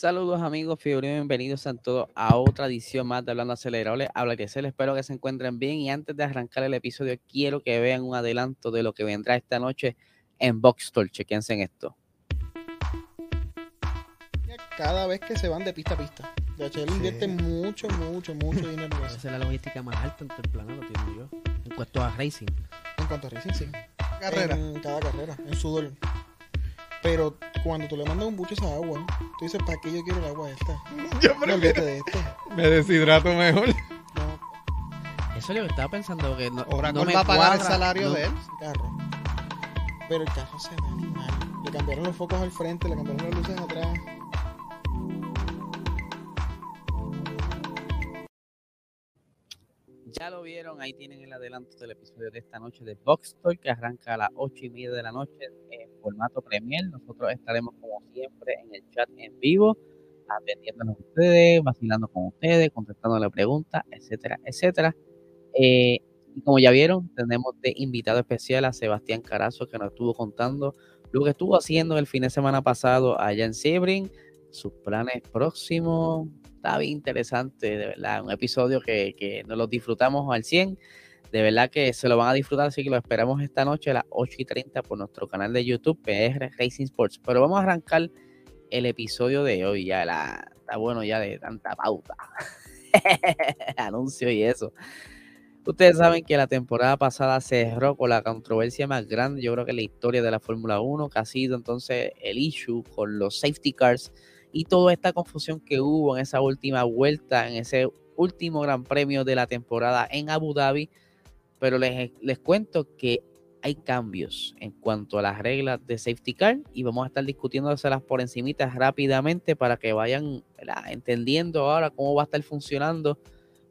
Saludos amigos, fiebre, bienvenidos a todos a otra edición más de Hablando Acelerable. Habla que se les espero que se encuentren bien y antes de arrancar el episodio quiero que vean un adelanto de lo que vendrá esta noche en Boxstore. Chequense en esto. Cada vez que se van de pista a pista. DHL invierte mucho, mucho, mucho dinero en eso. Esa es la logística más alta en todo el planeta, entiendo yo. En cuanto a racing. En cuanto a racing, sí. Carrera. En cada carrera, en sudor. Pero cuando tú le mandas un bucho a esa agua, tú dices, ¿para qué yo quiero el agua esta? Yo No olvídate prefiero. de esto. Me deshidrato mejor. No, Eso es lo que estaba pensando. Que no, Oracle no me va a pagar el salario no- de él. carro. Pero el carro se ve animal. Le cambiaron los focos al frente, le cambiaron las luces atrás. Ya lo vieron, ahí tienen el adelanto del episodio de esta noche de Boxstore que arranca a las 8 y media de la noche en formato Premier. Nosotros estaremos como siempre en el chat en vivo, atendiéndonos a ustedes, vacilando con ustedes, contestando las preguntas, etcétera, etcétera. Eh, y como ya vieron, tenemos de invitado especial a Sebastián Carazo que nos estuvo contando lo que estuvo haciendo el fin de semana pasado allá en Sebring, sus planes próximos. Está bien interesante, de verdad. Un episodio que, que nos lo disfrutamos al 100. De verdad que se lo van a disfrutar, así que lo esperamos esta noche a las 8 y 30 por nuestro canal de YouTube, PR Racing Sports. Pero vamos a arrancar el episodio de hoy. Ya la, está bueno ya de tanta pauta. Anuncio y eso. Ustedes saben que la temporada pasada cerró con la controversia más grande, yo creo que en la historia de la Fórmula 1, que ha sido entonces el issue con los safety cars y toda esta confusión que hubo en esa última vuelta, en ese último gran premio de la temporada en Abu Dhabi. Pero les, les cuento que hay cambios en cuanto a las reglas de safety car y vamos a estar discutiéndoselas por encimitas rápidamente para que vayan entendiendo ahora cómo va a estar funcionando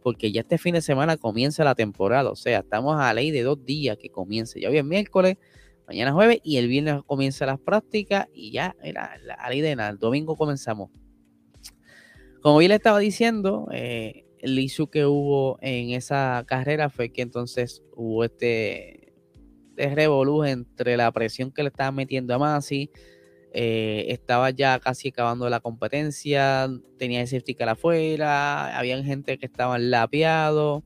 porque ya este fin de semana comienza la temporada, o sea, estamos a ley de dos días que comience. Ya hoy es miércoles, mañana es jueves y el viernes comienza las prácticas y ya la ley de nada. El domingo comenzamos. Como bien le estaba diciendo, eh, el issue que hubo en esa carrera fue que entonces hubo este, este entre la presión que le estaban metiendo a Masi, eh, estaba ya casi acabando la competencia, tenía ese safety car afuera, había gente que estaban lapeados.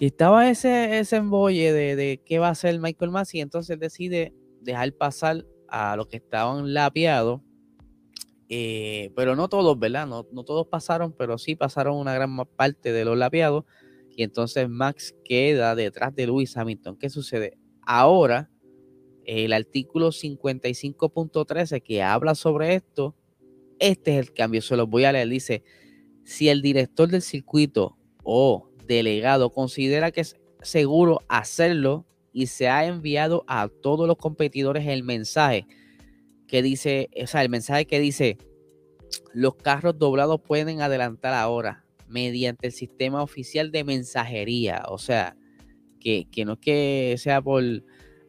Y estaba ese, ese embolle de, de qué va a hacer Michael Massey, entonces decide dejar pasar a los que estaban lapeados. Eh, pero no todos, ¿verdad? No, todos pasaron, pero sí pasaron una gran parte de los lapeados. Y entonces Max queda detrás de Lewis Hamilton. ¿Qué sucede? Ahora, el artículo 55.13 que habla sobre esto, este es el cambio, se los voy a leer. Dice, si el director del circuito o delegado considera que es seguro hacerlo y se ha enviado a todos los competidores el mensaje que dice, o sea, el mensaje que dice, los carros doblados pueden adelantar ahora mediante el sistema oficial de mensajería, o sea, que, que no es que sea por,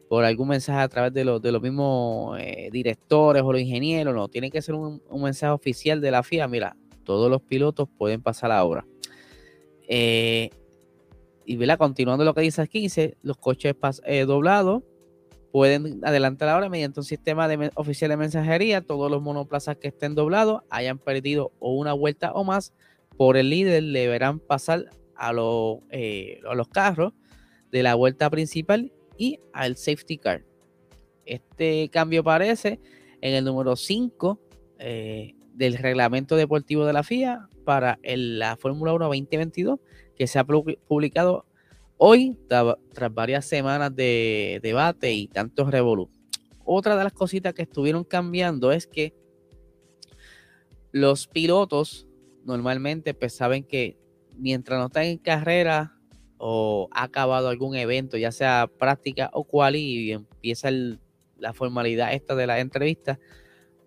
por algún mensaje a través de, los de los mismos eh, directores o los ingenieros, no, tiene que ser un, un mensaje oficial de la FIA, mira, todos los pilotos pueden pasar ahora. Eh, y ¿verdad? continuando lo que dice aquí, dice, los coches eh, doblados pueden adelantar ahora mediante un sistema de oficial de mensajería, todos los monoplazas que estén doblados, hayan perdido o una vuelta o más, por el líder deberán pasar a, los eh, a los carros de la vuelta principal y al safety car. Este cambio aparece en el número 5 eh, del reglamento deportivo de la FIA para la Fórmula 1 2022, que se ha pu- publicado hoy tra- tras varias semanas de debate y tantos revolú. Otra de las cositas que estuvieron cambiando es que los pilotos normalmente pues saben que mientras no están en carrera o ha acabado algún evento, ya sea práctica o cual, y empieza la formalidad esta de la entrevista,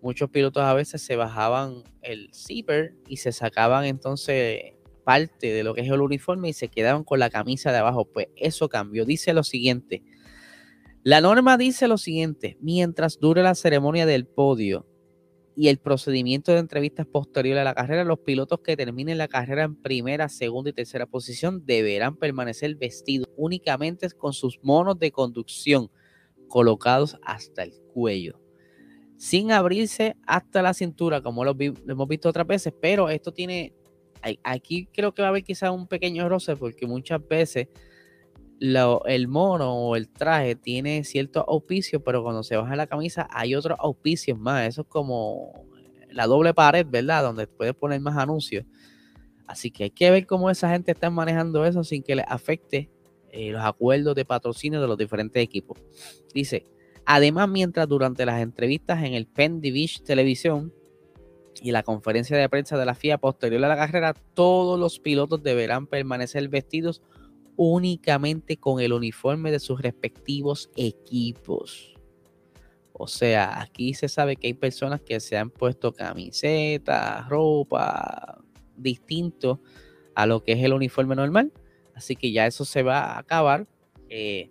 muchos pilotos a veces se bajaban el zipper y se sacaban entonces parte de lo que es el uniforme y se quedaban con la camisa de abajo. Pues eso cambió. Dice lo siguiente. La norma dice lo siguiente, mientras dure la ceremonia del podio y el procedimiento de entrevistas posterior a la carrera, los pilotos que terminen la carrera en primera, segunda y tercera posición deberán permanecer vestidos únicamente con sus monos de conducción colocados hasta el cuello. sin abrirse hasta la cintura, como lo, vi- lo hemos visto otras veces, pero esto tiene, aquí creo que va a haber quizás un pequeño roce, porque muchas veces el mono o el traje tiene ciertos auspicios, pero cuando se baja la camisa hay otros auspicios más, eso es como la doble pared, ¿verdad? Donde puedes poner más anuncios. Así que hay que ver cómo esa gente está manejando eso sin que les afecte eh, los acuerdos de patrocinio de los diferentes equipos. Dice, además, mientras durante las entrevistas en el Penn Division Televisión y la conferencia de prensa de la FIA posterior a la carrera, todos los pilotos deberán permanecer vestidos únicamente con el uniforme de sus respectivos equipos. O sea, aquí se sabe que hay personas que se han puesto camisetas, ropa, distinto a lo que es el uniforme normal. Así que ya eso se va a acabar. Eh,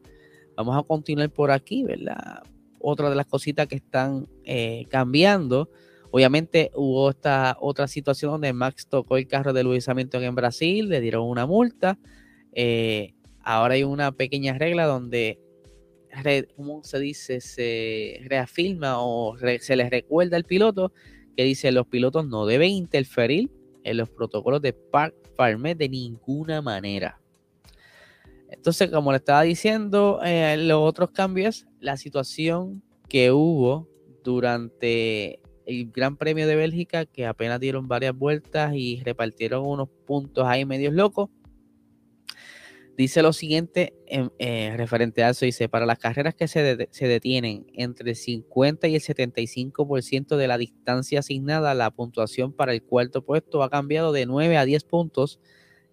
vamos a continuar por aquí, ¿verdad? Otra de las cositas que están eh, cambiando. Obviamente hubo esta otra situación donde Max tocó el carro de Lewis Hamilton en Brasil, le dieron una multa. Eh, ahora hay una pequeña regla donde, ¿cómo se dice? Se reafirma o se les recuerda al piloto que dice los pilotos no deben interferir en los protocolos de Park Farmer de ninguna manera. Entonces, como le estaba diciendo, eh, los otros cambios, la situación que hubo durante el Gran Premio de Bélgica, que apenas dieron varias vueltas y repartieron unos puntos ahí medios locos. Dice lo siguiente en, eh, referente a eso, dice, para las carreras que se, se detienen entre el 50 y el 75% de la distancia asignada, la puntuación para el cuarto puesto ha cambiado de 9 a 10 puntos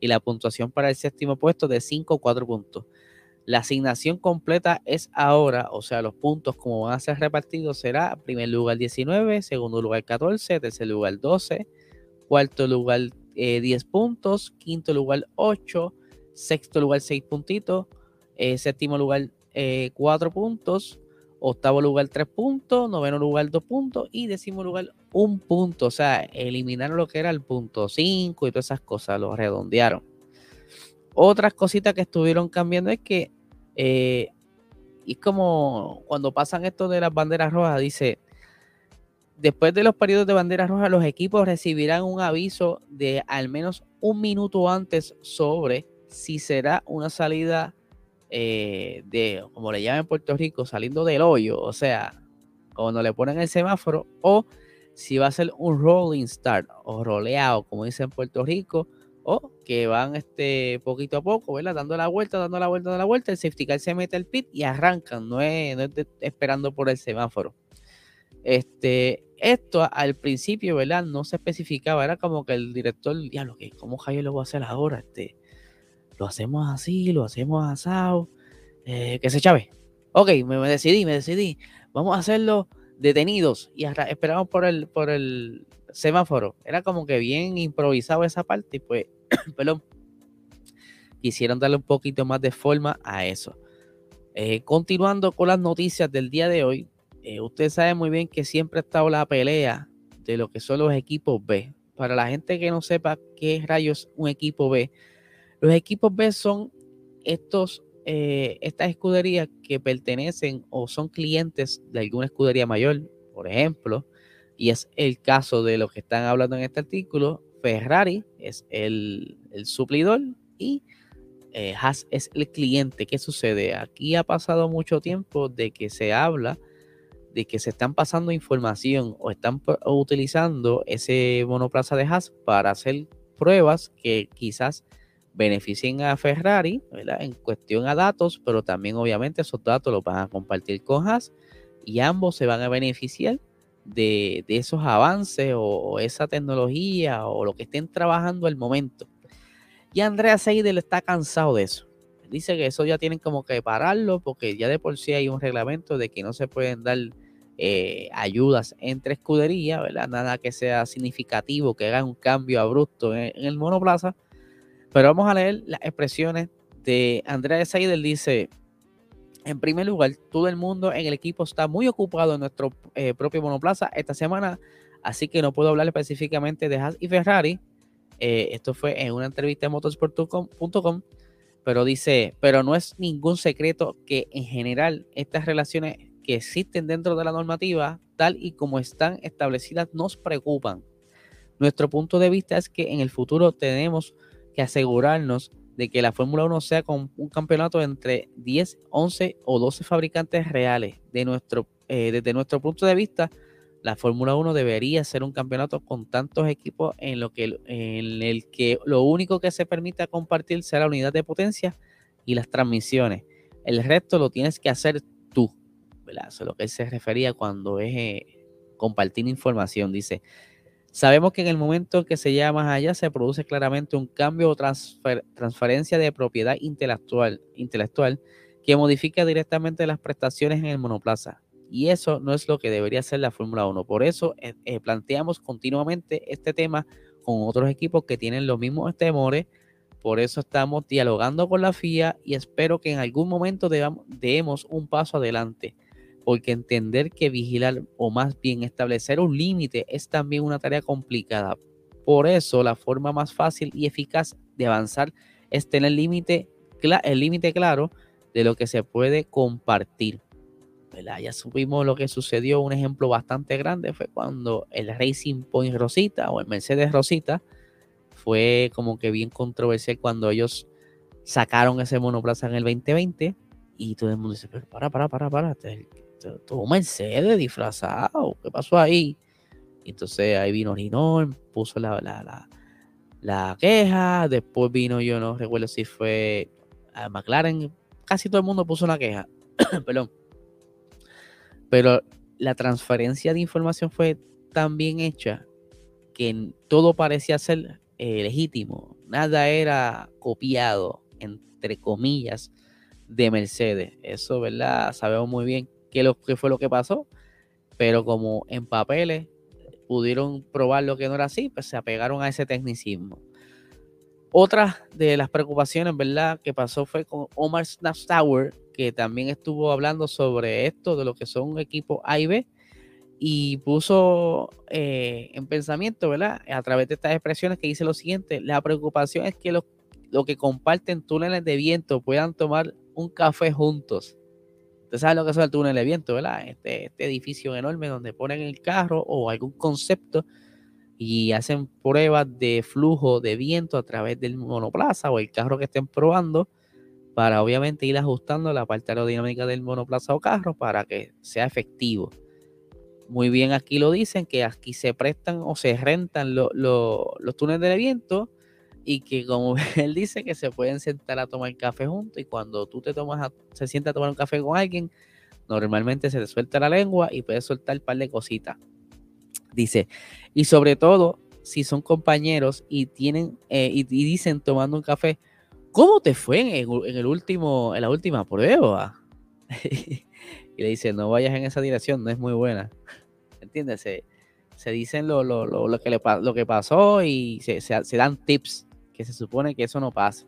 y la puntuación para el séptimo puesto de 5 a 4 puntos. La asignación completa es ahora, o sea, los puntos como van a ser repartidos será primer lugar 19, segundo lugar 14, tercer lugar 12, cuarto lugar eh, 10 puntos, quinto lugar 8, sexto lugar 6 puntitos, eh, séptimo lugar 4 puntos, octavo lugar 3 puntos, noveno lugar 2 puntos y décimo lugar 1 punto. O sea, eliminaron lo que era el punto 5 y todas esas cosas, lo redondearon. Otras cositas que estuvieron cambiando es que, eh, y como cuando pasan esto de las banderas rojas, dice, después de los periodos de banderas rojas, los equipos recibirán un aviso de al menos un minuto antes sobre si será una salida eh, de, como le llaman en Puerto Rico, saliendo del hoyo, o sea, cuando le ponen el semáforo, o si va a ser un rolling start o roleado, como dicen en Puerto Rico, o que van este poquito a poco, ¿verdad? Dando la vuelta, dando la vuelta, dando la vuelta, el safety car se mete al pit y arrancan, no es, esperando por el semáforo. Este, esto al principio, ¿verdad? No se especificaba, era como que el director, diablo, que ¿cómo Javier lo voy a hacer ahora? Este, lo hacemos así, lo hacemos asado, eh, que se chave. Ok, me decidí, me decidí. Vamos a hacerlo detenidos y esperamos por el, por el semáforo. Era como que bien improvisado esa parte y pues, perdón, quisieron darle un poquito más de forma a eso. Eh, continuando con las noticias del día de hoy, eh, usted sabe muy bien que siempre ha estado la pelea de lo que son los equipos B. Para la gente que no sepa qué rayos un equipo B, los equipos B son estos, eh, estas escuderías que pertenecen o son clientes de alguna escudería mayor, por ejemplo, y es el caso de lo que están hablando en este artículo. Ferrari es el, el suplidor y eh, Haas es el cliente. ¿Qué sucede? Aquí ha pasado mucho tiempo de que se habla de que se están pasando información o están utilizando ese monoplaza de Haas para hacer pruebas que quizás beneficien a Ferrari, ¿verdad? En cuestión a datos, pero también obviamente esos datos los van a compartir con Haas y ambos se van a beneficiar de, esos avances o, esa tecnología o lo que estén trabajando al momento. Y Andrea Seidel está cansado de eso. Dice que eso ya tienen como que pararlo porque ya de por sí hay un reglamento de que no se pueden dar eh, ayudas entre escuderías. Nada que sea significativo, que haga un cambio abrupto en el monoplaza. Pero vamos a leer las expresiones de Andrea Seidel. Dice, en primer lugar, todo el mundo en el equipo está muy ocupado en nuestro eh, propio monoplaza esta semana, así que no puedo hablar específicamente de Haas y Ferrari. Eh, esto fue en una entrevista en motorsport.com, pero dice, pero no es ningún secreto que en general estas relaciones que existen dentro de la normativa, tal y como están establecidas, nos preocupan. Nuestro punto de vista es que en el futuro tenemos que asegurarnos de que la Fórmula 1 sea con un campeonato entre 10, 11 o 12 fabricantes reales. De nuestro, eh, desde nuestro punto de vista, la Fórmula 1 debería ser un campeonato con tantos equipos en, lo que, en el que lo único que se permita compartir sea la unidad de potencia y las transmisiones. El resto lo tienes que hacer tú. ¿verdad? Eso es lo que él se refería cuando es eh, compartir información. Dice, Sabemos que en el momento que se llega más allá se produce claramente un cambio o transfer, transferencia de propiedad intelectual, intelectual que modifica directamente las prestaciones en el monoplaza. Y eso no es lo que debería ser la Fórmula 1. Por eso eh, eh, planteamos continuamente este tema con otros equipos que tienen los mismos temores. Por eso estamos dialogando con la FIA y espero que en algún momento demos un paso adelante porque entender que vigilar o más bien establecer un límite es también una tarea complicada. Por eso la forma más fácil y eficaz de avanzar es tener el límite claro de lo que se puede compartir. Ya supimos lo que sucedió, un ejemplo bastante grande fue cuando el Racing Point Rosita o el Mercedes Rosita fue como que bien controversial cuando ellos sacaron ese monoplaza en el 2020 y todo el mundo dice, pero para, para, para, para, todo Mercedes disfrazado, ¿qué pasó ahí? entonces ahí vino Rinol, puso la, la, la, queja, después vino, yo no recuerdo si fue a McLaren, casi todo el mundo puso una queja, perdón. Pero la transferencia de información fue tan bien hecha que todo parecía ser eh, legítimo, nada era copiado, entre comillas, de Mercedes. Eso, ¿verdad? Sabemos muy bien qué, lo, fue lo que pasó, pero como en papeles pudieron probar lo que no era así, pues se apegaron a ese tecnicismo. Otra de las preocupaciones, ¿verdad?, que pasó fue con Omar Snapstower, que también estuvo hablando sobre esto, de lo que son equipos A y B, y puso eh, en pensamiento, ¿verdad?, a través de estas expresiones que dice lo siguiente, la preocupación es que los, los que comparten túneles de viento puedan tomar un café juntos. Usted sabe lo que es el túnel de viento, ¿verdad? Este, este edificio enorme donde ponen el carro o algún concepto y hacen pruebas de flujo de viento a través del monoplaza o el carro que estén probando para obviamente ir ajustando la parte aerodinámica del monoplaza o carro para que sea efectivo. Muy bien, aquí lo dicen que aquí se prestan o se rentan los túneles de viento y que como él dice que se pueden sentar a tomar café juntos y cuando tú te tomas se sienta a tomar un café con alguien, normalmente se te suelta la lengua y puedes soltar un par de cositas. Dice, y sobre todo si son compañeros y tienen eh, y, dicen tomando un café, ¿cómo te fue en el, último, en la última prueba? y le dice, no vayas en esa dirección, no es muy buena. ¿Entiendes? Se, dicen lo, lo, lo, que le, lo que pasó y se, se dan tips que se supone que eso no pasa.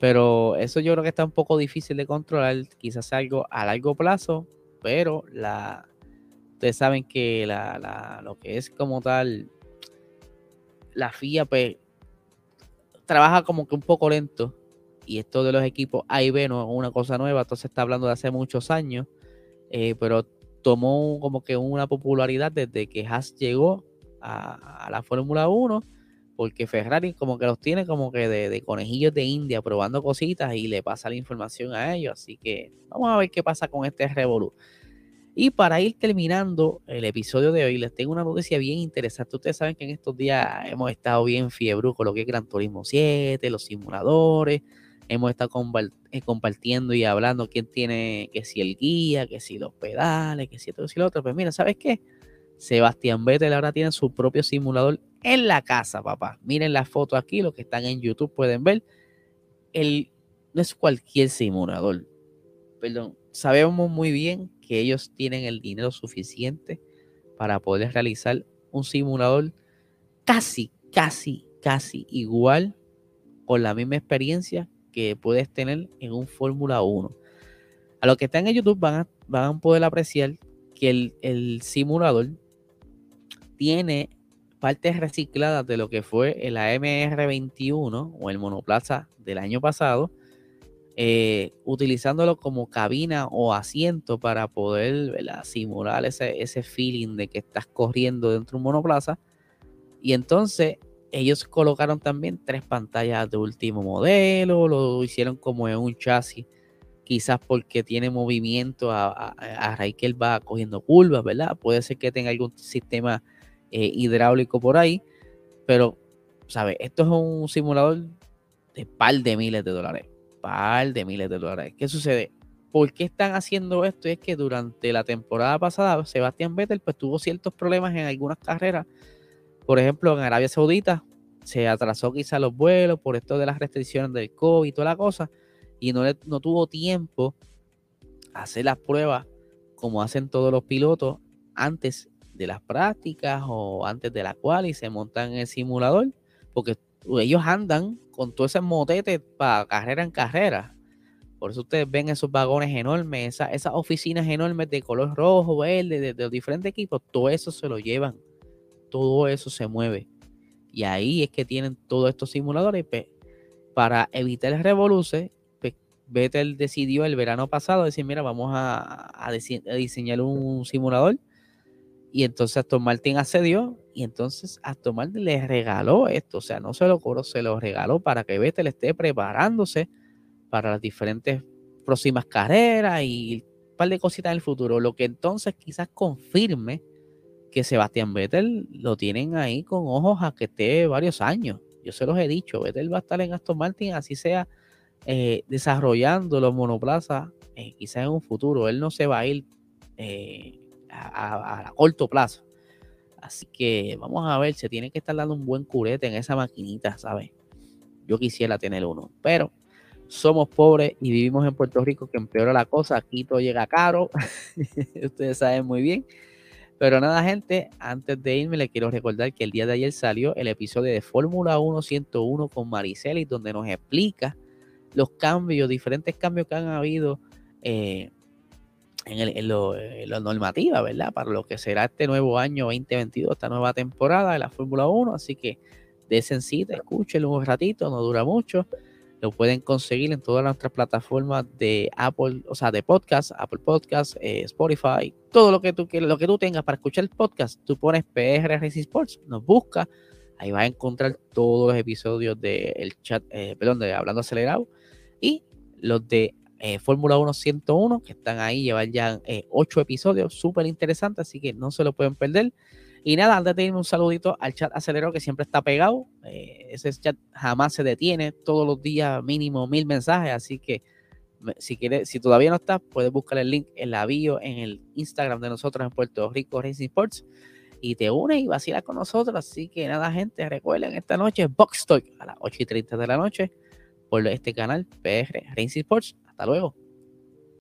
Pero eso yo creo que está un poco difícil de controlar, quizás algo a largo plazo, pero la, ustedes saben que lo que es como tal, la FIA pues trabaja como que un poco lento y esto de los equipos A y B no es una cosa nueva, entonces está hablando de hace muchos años, eh, pero tomó como que una popularidad desde que Haas llegó a, a la Fórmula 1 porque Ferrari como que los tiene como que de, conejillos de India probando cositas y le pasa la información a ellos. Así que vamos a ver qué pasa con este Revolu. Y para ir terminando el episodio de hoy, les tengo una noticia bien interesante. Ustedes saben que en estos días hemos estado bien fiebre con lo que es Gran Turismo 7, los simuladores. Hemos estado eh, compartiendo y hablando quién tiene, que si el guía, que si los pedales, que si esto, que si lo otro. Pues mira, ¿sabes qué? Sebastián Vettel ahora tiene su propio simulador en la casa, papá. Miren la foto aquí, los que están en YouTube pueden ver. El, no es cualquier simulador. Perdón, sabemos muy bien que ellos tienen el dinero suficiente para poder realizar un simulador casi, casi, casi igual con la misma experiencia que puedes tener en un Fórmula 1. A los que están en YouTube van a, van a poder apreciar que el, el simulador tiene partes recicladas de lo que fue el AMR21 o el monoplaza del año pasado, eh, utilizándolo como cabina o asiento para poder ¿verdad? simular ese, ese feeling de que estás corriendo dentro de un monoplaza. Y entonces ellos colocaron también tres pantallas de último modelo, lo hicieron como en un chasis, quizás porque tiene movimiento a, a, él va cogiendo curvas, ¿verdad? Puede ser que tenga algún sistema eh, hidráulico por ahí, pero, ¿sabes? Esto es un simulador de par de miles de dólares par de miles de dólares. ¿Qué sucede? ¿Por qué están haciendo esto? es que durante la temporada pasada, Sebastián Vettel pues, tuvo ciertos problemas en algunas carreras. Por ejemplo, en Arabia Saudita se atrasó quizá los vuelos por esto de las restricciones del COVID y toda la cosa. Y no, no tuvo tiempo a hacer las pruebas como hacen todos los pilotos antes de las prácticas o antes de la cual y se montan en el simulador. Porque ellos andan con todo ese motete para carrera en carrera. Por eso ustedes ven esos vagones enormes, esas, oficinas enormes de color rojo, verde, de, los diferentes equipos, todo eso se lo llevan. Todo eso se mueve. Y ahí es que tienen todos estos simuladores. Pues, para evitar el revoluce, pues, Vettel decidió el verano pasado decir, mira, vamos a, diseñar un simulador. Y entonces Aston Martin accedió y entonces Aston Martin le regaló esto, o sea, no se lo cobró, se lo regaló para que Vettel esté preparándose para las diferentes próximas carreras y un par de cositas en el futuro, lo que entonces quizás confirme que Sebastián Vettel lo tienen ahí con ojos a que esté varios años. Yo se los he dicho, Vettel va a estar en Aston Martin, así sea eh, desarrollando los monoplazas, eh, quizás en un futuro. Él no se va a ir eh, a corto plazo Así que vamos a ver, se tiene que estar dando un buen curete en esa maquinita, ¿sabes? Yo quisiera tener uno, pero somos pobres y vivimos en Puerto Rico que empeora la cosa. Aquí todo llega caro, ustedes saben muy bien. Pero nada, gente, antes de irme, les quiero recordar que el día de ayer salió el episodio de Fórmula 1 101 con Mariceli, donde nos explica los cambios, diferentes cambios que han habido eh, en, lo, normativa, ¿verdad? Para lo que será este nuevo año 2022, esta nueva temporada de la Fórmula 1. Así que desen cita, escúchenlo un ratito, no dura mucho. Lo pueden conseguir en todas nuestras plataformas de Apple, o sea, de podcast, Apple Podcast, eh, Spotify, todo lo que tú quieras, lo que tú tengas para escuchar el podcast. Tú pones PR Racing Sports, nos busca, ahí vas a encontrar todos los episodios del chat, eh, perdón, de Hablando Acelerado y los de eh, Fórmula 1 101, que están ahí, llevan ya eh, ocho episodios, súper interesantes, así que no se lo pueden perder. Y nada, antes de irme un saludito al chat acelerado que siempre está pegado. Eh, ese chat jamás se detiene, todos los días mínimo mil mensajes, así que si quieres, si todavía no estás, puedes buscar el link en la bio en el Instagram de nosotros en Puerto Rico Racing Sports y te unes y vacilas con nosotros. Así que nada, gente, recuerden esta noche Box Talk a las 8 y 30 de la noche por este canal PR Racing Sports. Hasta luego.